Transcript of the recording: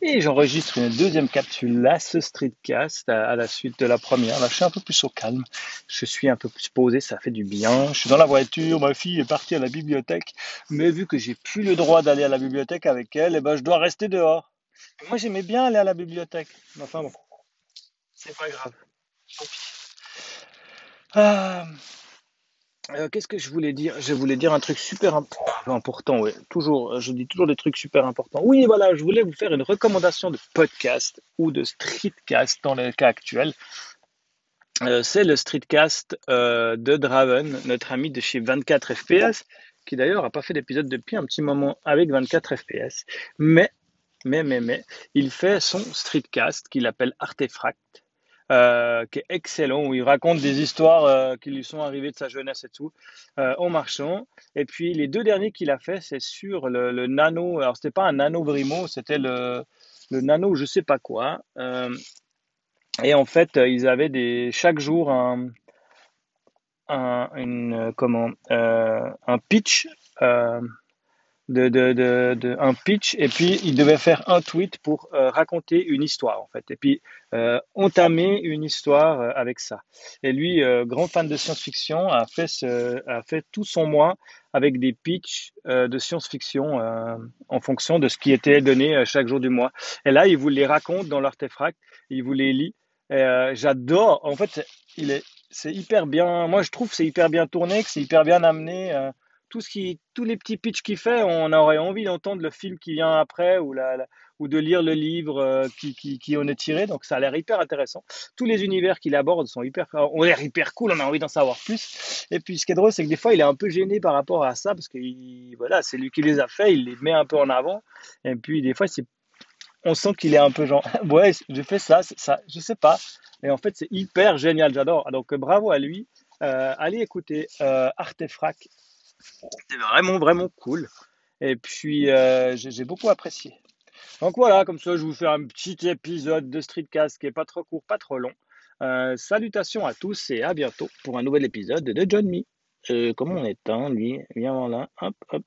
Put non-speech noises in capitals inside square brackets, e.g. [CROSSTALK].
Et j'enregistre une deuxième capsule là, ce streetcast, à, la suite de la première. Là, je suis un peu plus au calme. Je suis un peu plus posé, ça fait du bien. Je suis dans la voiture, ma fille est partie à la bibliothèque. Mais vu que j'ai plus le droit d'aller à la bibliothèque avec elle, eh ben, je dois rester dehors. moi, j'aimais bien aller à la bibliothèque. Mais enfin bon, c'est pas grave. Ah. Euh, qu'est-ce que je voulais dire? Je voulais dire un truc super important, oui. Toujours, je dis toujours des trucs super importants. Oui, voilà, je voulais vous faire une recommandation de podcast ou de streetcast dans le cas actuel. Euh, c'est le streetcast euh, de Draven, notre ami de chez 24 FPS, qui d'ailleurs n'a pas fait d'épisode depuis un petit moment avec 24 FPS. Mais, mais, mais, mais, il fait son streetcast qu'il appelle Artefact euh, qui est excellent, où il raconte des histoires euh, qui lui sont arrivées de sa jeunesse et tout, euh, en marchant. Et puis les deux derniers qu'il a fait, c'est sur le, nano. Alors c'était pas un nano Brimo, c'était le, le nano je sais pas quoi. et en fait, ils avaient des chaque jour un, un une, comment un pitch de, de, de, un pitch et puis il devait faire un tweet pour euh, raconter une histoire en fait. Et puis euh, entamer une histoire euh, avec ça. Et lui grand fan de science-fiction a fait ce, a fait tout son mois avec des pitchs de science-fiction en fonction de ce qui était donné chaque jour du mois. Et là il vous les raconte dans l'artefact il vous les lit. J'adore. En fait il est c'est hyper bien moi je trouve c'est hyper bien tourné que c'est hyper bien amené tout ce qui, tous les petits pitchs qu'il fait, on aurait envie d'entendre le film qui vient après ou, la, ou de lire le livre euh, qui, qui, qui, en est tiré. Donc ça a l'air hyper intéressant. Tous les univers qu'il aborde sont hyper, ont l'air hyper cool. On a envie d'en savoir plus. Et puis ce qui est drôle, c'est que des fois, il est un peu gêné par rapport à ça parce que voilà, c'est lui qui les a fait. Il les met un peu en avant. Et puis des fois, c'est on sent qu'il est un peu genre [LAUGHS] ouais j'ai fait ça ça je sais pas et en fait c'est hyper génial j'adore donc bravo à lui euh, allez écouter euh, Artefrac c'était vraiment, vraiment cool. Et puis, euh, j'ai beaucoup apprécié. Donc voilà, comme ça, je vous fais un petit épisode de Streetcast qui est pas trop court, pas trop long. Euh, salutations à tous et à bientôt pour un nouvel épisode de John Me. Euh, comment on éteint, lui? Viens là. Hop, hop.